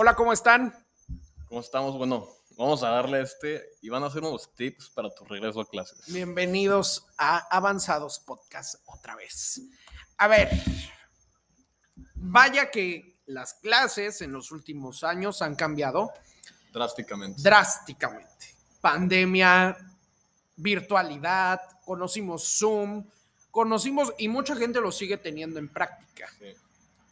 Hola, ¿cómo están? ¿Cómo estamos? Bueno, vamos a darle este y van a hacer unos tips para tu regreso a clases. Bienvenidos a Avanzados Podcast otra vez. A ver, vaya que las clases en los últimos años han cambiado Drásticamente. drásticamente. Pandemia, virtualidad, conocimos Zoom, conocimos y mucha gente lo sigue teniendo en práctica. Sí.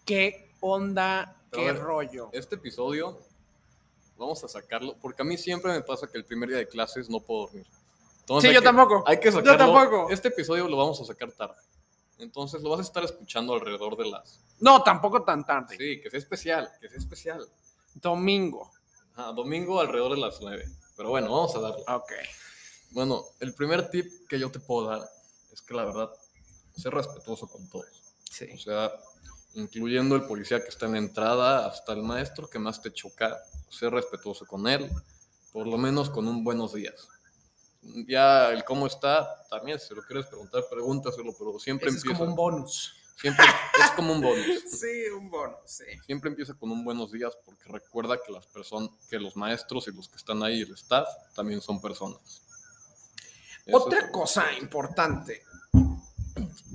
¿Qué onda? Pero ¿Qué ver, rollo? Este episodio vamos a sacarlo porque a mí siempre me pasa que el primer día de clases no puedo dormir. Entonces Sí, yo que- tampoco. Hay que Yo sacarlo. tampoco. Este episodio lo vamos a sacar tarde. Entonces lo vas a estar escuchando alrededor de las. No, tampoco tan tarde. Sí, que sea especial, que sea especial. Domingo. Ajá, domingo alrededor de las 9. Pero bueno, vamos a darle. Ok. Bueno, el primer tip que yo te puedo dar es que la verdad, ser respetuoso con todos. Sí. O sea, incluyendo el policía que está en la entrada hasta el maestro que más te choca, ser respetuoso con él, por lo menos con un buenos días. Ya el cómo está, también si lo quieres preguntar, pregúntaselo, pero siempre Ese es empieza. como un bonus. Siempre es como un bonus. Sí, un bonus, sí. Siempre empieza con un buenos días porque recuerda que las personas, que los maestros y los que están ahí, el staff, también son personas. Eso Otra cosa importante,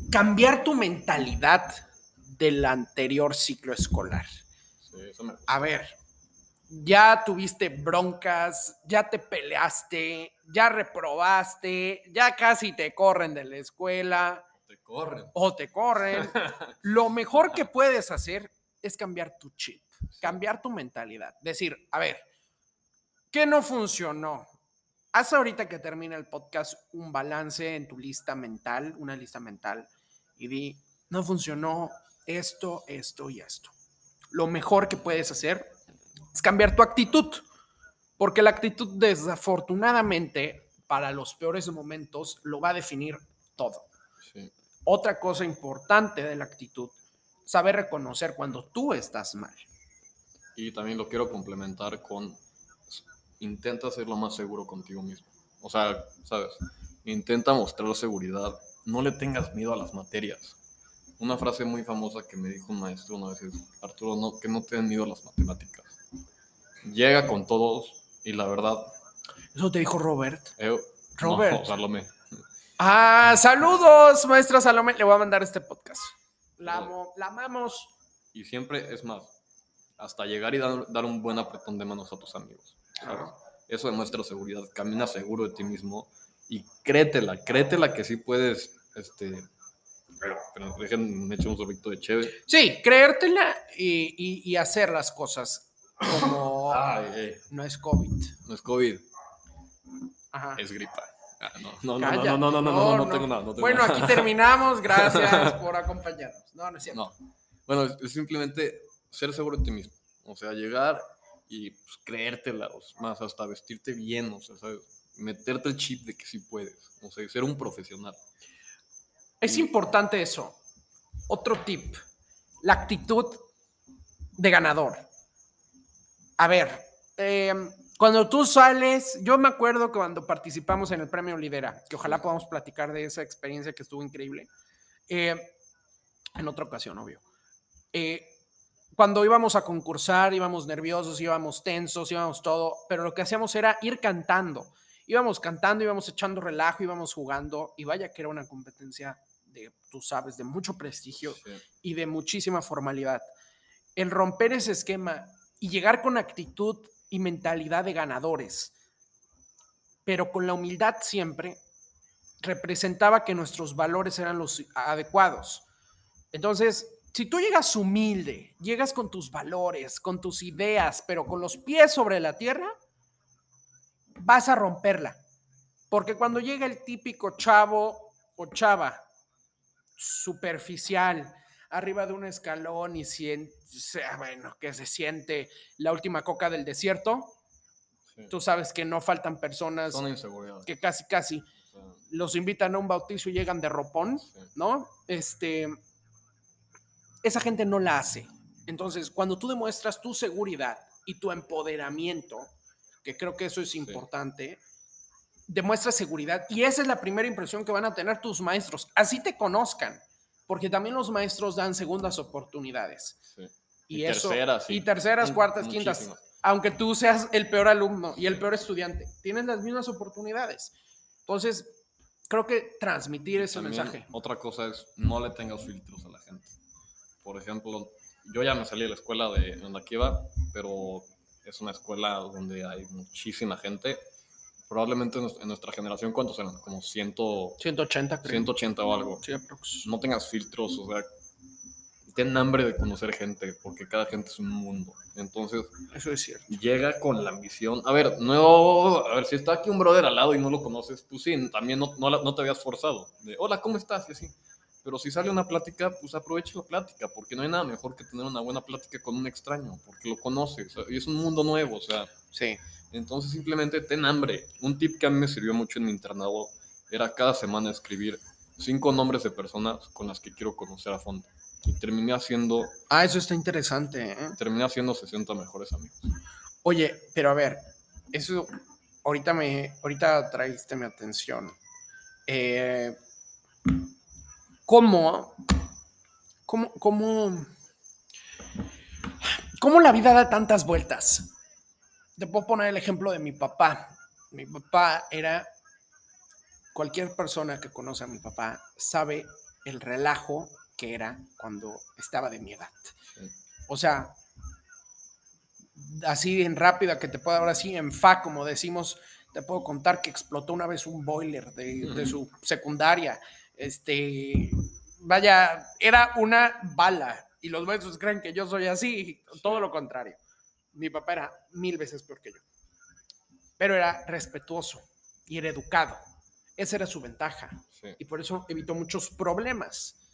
cambiar tu mentalidad del anterior ciclo escolar. Sí, eso me- A ver, ya tuviste broncas, ya te peleaste, ya reprobaste, ya casi te corren de la escuela Te corren. o te corren. Lo mejor que puedes hacer es cambiar tu chip, cambiar tu mentalidad. Decir, a ver, ¿qué no funcionó? Haz ahorita que termina el podcast un balance en tu lista mental, una lista mental, y di, no funcionó esto, esto y esto. Lo mejor que puedes hacer es cambiar tu actitud, porque la actitud desafortunadamente para los peores momentos lo va a definir todo. Sí. Otra cosa importante de la actitud, saber reconocer cuando tú estás mal. Y también lo quiero complementar con intenta ser lo más seguro contigo mismo. O sea, sabes, intenta mostrar seguridad. No le tengas miedo a las materias. Una frase muy famosa que me dijo un maestro una vez es, Arturo, no, que no te den miedo a las matemáticas. Llega con todos y la verdad, Eso te dijo Robert. eh, Robert. no, Salomé. Ah, saludos, maestra Salomé. Le voy a mandar este podcast. La, amo, la amamos. Y siempre es más, hasta llegar y dar, dar un buen apretón de manos a tus amigos. ¿sabes? Eso demuestra seguridad. Camina seguro de ti mismo y créetela, créetela que sí puedes. Este, pero, pero déjenme echar un sorbito de chévere. Sí, creértela y, y- y hacer las cosas como ay, no es COVID. no es COVID, Ajá. es gripa. Ah, no, no, no, no, no, no, no, no, no, no tengo nada. no tengo Bueno, nada. aquí terminamos. Gracias por acompañarnos. No, no es cierto. No. Bueno, es, simplemente ser seguro de ti mismo. O sea, llegar y pues, creértela, o más hasta vestirte bien, o sea, ¿sabes? Meterte el chip de que sí puedes. O sea, ser un profesional. Es importante eso. Otro tip, la actitud de ganador. A ver, eh, cuando tú sales, yo me acuerdo que cuando participamos en el premio Lidera, que ojalá podamos platicar de esa experiencia que estuvo increíble, eh, en otra ocasión, obvio. Eh, cuando íbamos a concursar, íbamos nerviosos, íbamos tensos, íbamos todo, pero lo que hacíamos era ir cantando. Íbamos cantando, íbamos echando relajo, íbamos jugando, y vaya que era una competencia de, tú sabes, de mucho prestigio Sí. y de muchísima formalidad. El romper ese esquema y llegar con actitud y mentalidad de ganadores, pero con la humildad siempre, representaba que nuestros valores eran los adecuados. Entonces, si tú llegas humilde, llegas con tus valores, con tus ideas, pero con los pies sobre la tierra, vas a romperla. Porque cuando llega el típico chavo o chava superficial, arriba de un escalón y siente, bueno, que se siente la última coca del desierto, sí. tú sabes que no faltan personas Son que casi, casi los invitan a un bautizo y llegan de ropón, sí. ¿no? Este, esa gente no la hace. Entonces, cuando tú demuestras tu seguridad y tu empoderamiento, que creo que eso es importante, demuestras seguridad y esa es la primera impresión que van a tener tus maestros, así te conozcan, porque también los maestros dan segundas oportunidades. Sí. Y, Y eso, terceras, sí. y terceras, cuartas, quintas. muchísimas. Aunque tú seas el peor alumno y el peor estudiante, tienes las mismas oportunidades. Entonces, creo que transmitir ese También, mensaje. Otra cosa es no le tengas filtros a la gente. Por ejemplo, yo ya me salí de la escuela de en la que iba, pero es una escuela donde hay muchísima gente. Probablemente en nues- en nuestra generación, ¿cuántos eran? Como 100, 180, creo. 180 o algo. Sí, aprox. No tengas filtros, o sea, ten hambre de conocer gente, porque cada gente es un mundo. Entonces, Eso es cierto. llega con la ambición. A ver, no, a ver, si está aquí un brother al lado y no lo conoces, pues sí, también no, no, no te habías forzado. De, hola, ¿cómo estás? Y así. Pero si sale una plática, pues aprovecha la plática, porque no hay nada mejor que tener una buena plática con un extraño, porque lo conoces, y es un mundo nuevo, o sea, Sí. entonces simplemente ten hambre. Un tip que a mí me sirvió mucho en mi internado era cada semana escribir cinco nombres de personas con las que quiero conocer a fondo. Y terminé haciendo, Ah, eso está interesante. ¿eh? terminé haciendo 60 mejores amigos. Oye, pero a ver, eso ahorita me, ahorita traíste mi atención. Eh, ¿Cómo, cómo, cómo, cómo la vida da tantas vueltas? Te puedo poner el ejemplo de mi papá. Mi papá era, cualquier persona que conoce a mi papá sabe el relajo que era cuando estaba de mi edad. O sea, así en rápida que te puedo ahora sí en fa, como decimos, te puedo contar que explotó una vez un boiler de, de su secundaria. Este, vaya, era una bala. Y los maestros creen que yo soy así, todo lo contrario. Mi papá era mil veces peor que yo. Pero era respetuoso y era educado. Esa era su ventaja. Sí. Y por eso evitó muchos problemas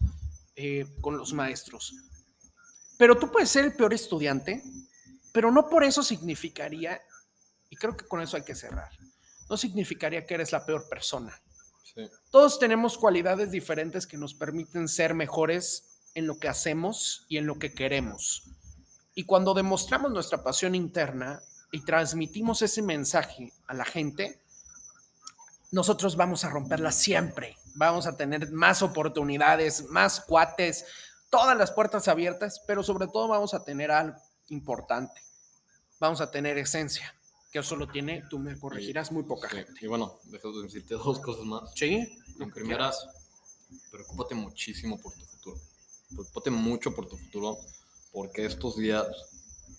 eh, con los maestros. Pero tú puedes ser el peor estudiante, pero no por eso significaría, y creo que con eso hay que cerrar, no significaría que eres la peor persona. Todos tenemos cualidades diferentes que nos permiten ser mejores en lo que hacemos y en lo que queremos. Y cuando demostramos nuestra pasión interna y transmitimos ese mensaje a la gente, nosotros vamos a romperla siempre. Vamos a tener más oportunidades, más cuates, todas las puertas abiertas, pero sobre todo vamos a tener algo importante. Vamos a tener esencia, que eso lo tiene, tú me corregirás, muy poca Sí, gente. Y bueno, déjame decirte dos cosas más. ¿Sí? En primera, preocúpate muchísimo por tu futuro. Preocúpate mucho por tu futuro, porque estos días,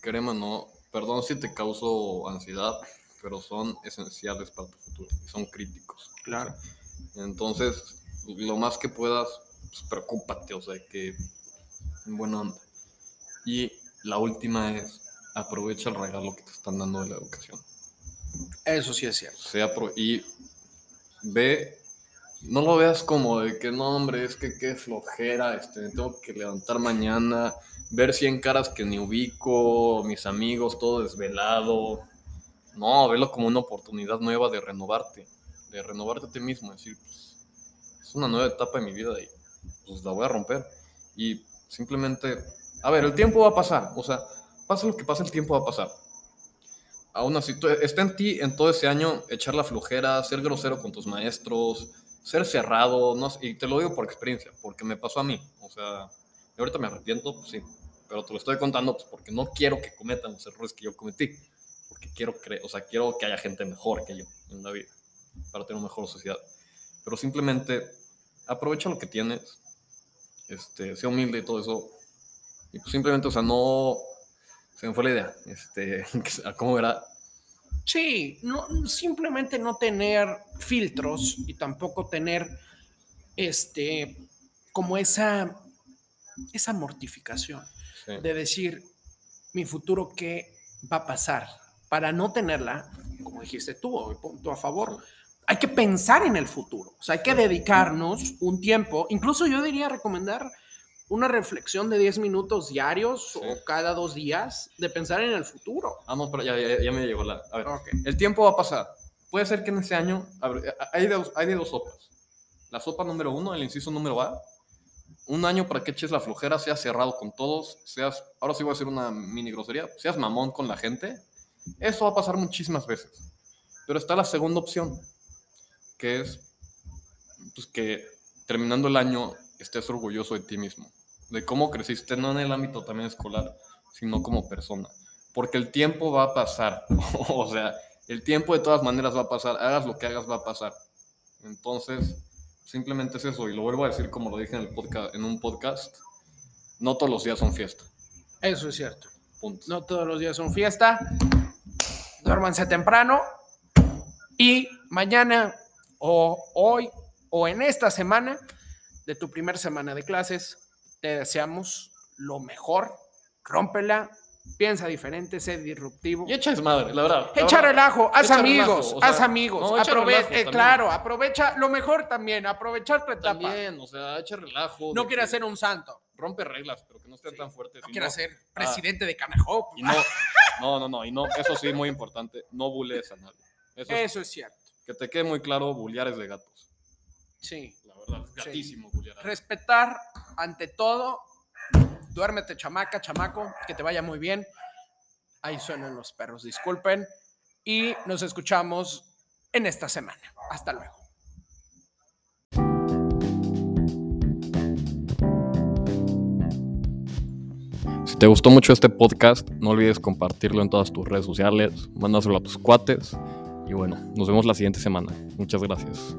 créeme no, perdón si te causo ansiedad, pero son esenciales para tu futuro y son críticos. Claro. Entonces, lo más que puedas, pues, preocúpate, o sea, que buena onda. Y la última es, aprovecha el regalo que te están dando de la educación. Eso sí es cierto. pro- y ve, no lo veas como de que no, hombre, es que qué flojera, este, me tengo que levantar mañana, ver 100 caras que ni ubico, mis amigos, todo desvelado. No, velo como una oportunidad nueva de renovarte, de renovarte a ti mismo, decir, pues, es una nueva etapa de mi vida y pues la voy a romper. Y simplemente, a ver, el tiempo va a pasar, o sea, pasa lo que pasa, el tiempo va a pasar aún así, está en ti en todo ese año echar la flojera, ser grosero con tus maestros, ser cerrado, no y te lo digo por experiencia, porque me pasó a mí, o sea, ahorita me arrepiento, pues sí, pero te lo estoy contando pues, porque no quiero que cometan los errores que yo cometí, porque quiero o sea, quiero que haya gente mejor que yo en la vida, para tener una mejor sociedad, pero simplemente aprovecha lo que tienes, este, sea humilde y todo eso, y pues simplemente, o sea, no, se me fue la idea, este, ¿cómo era? Sí, no, simplemente no tener filtros y tampoco tener este como esa esa mortificación Sí. de decir mi futuro qué va a pasar para no tenerla, como dijiste tú, punto a favor. Hay que pensar en el futuro, o sea, hay que dedicarnos un tiempo, incluso yo diría recomendar una reflexión de 10 minutos diarios Sí. o cada dos días de pensar en el futuro. Ah, no, pero ya, ya, ya me llegó la. A ver, el tiempo va a pasar. Puede ser que en ese año. a ver, hay, de, dos- hay de dos sopas. La sopa número uno, el inciso número A. Un año para que eches la flojera, seas cerrado con todos, seas. Ahora sí voy a hacer una mini grosería. Seas mamón con la gente. Eso va a pasar muchísimas veces. Pero está la segunda opción, que es pues, que terminando el año estés orgulloso de ti mismo, de cómo creciste, no en el ámbito también escolar, sino como persona. Porque el tiempo va a pasar. o sea, el tiempo de todas maneras va a pasar. Hagas lo que hagas, va a pasar. Entonces, simplemente es eso. Y lo vuelvo a decir como lo dije en, el podcast, en un podcast. No todos los días son fiesta. Eso es cierto. Punto. No todos los días son fiesta. Duérmanse temprano. Y mañana o hoy o en esta semana de tu primer semana de clases, te deseamos lo mejor. Rómpela, piensa diferente, sé disruptivo. Y echa desmadre, la verdad. la Echa verdad. relajo, haz Echa amigos, relajo, o sea, haz amigos. no, echa aprove- relajo eh, también. claro, aprovecha lo mejor también, aprovechar tu etapa. También, o sea, echa relajo. No quiere ser un santo, Rompe reglas, pero que no estén tan fuertes. no quiere no- ser ah, presidente de Camejo. Y no, no, no, no, y no, eso sí, muy importante, no bulees a nadie. Eso, es- Eso es cierto. que te quede muy claro, bulear es de gatos. Sí. La verdad, es gatísimo alguien. Respetar ante todo. Duérmete, chamaca, chamaco, que te vaya muy bien. Ahí suenan los perros, disculpen. Y nos escuchamos en esta semana. Hasta luego. Si te gustó mucho este podcast, no olvides compartirlo en todas tus redes sociales, mándaselo a tus cuates. Y bueno, nos vemos la siguiente semana. Muchas gracias.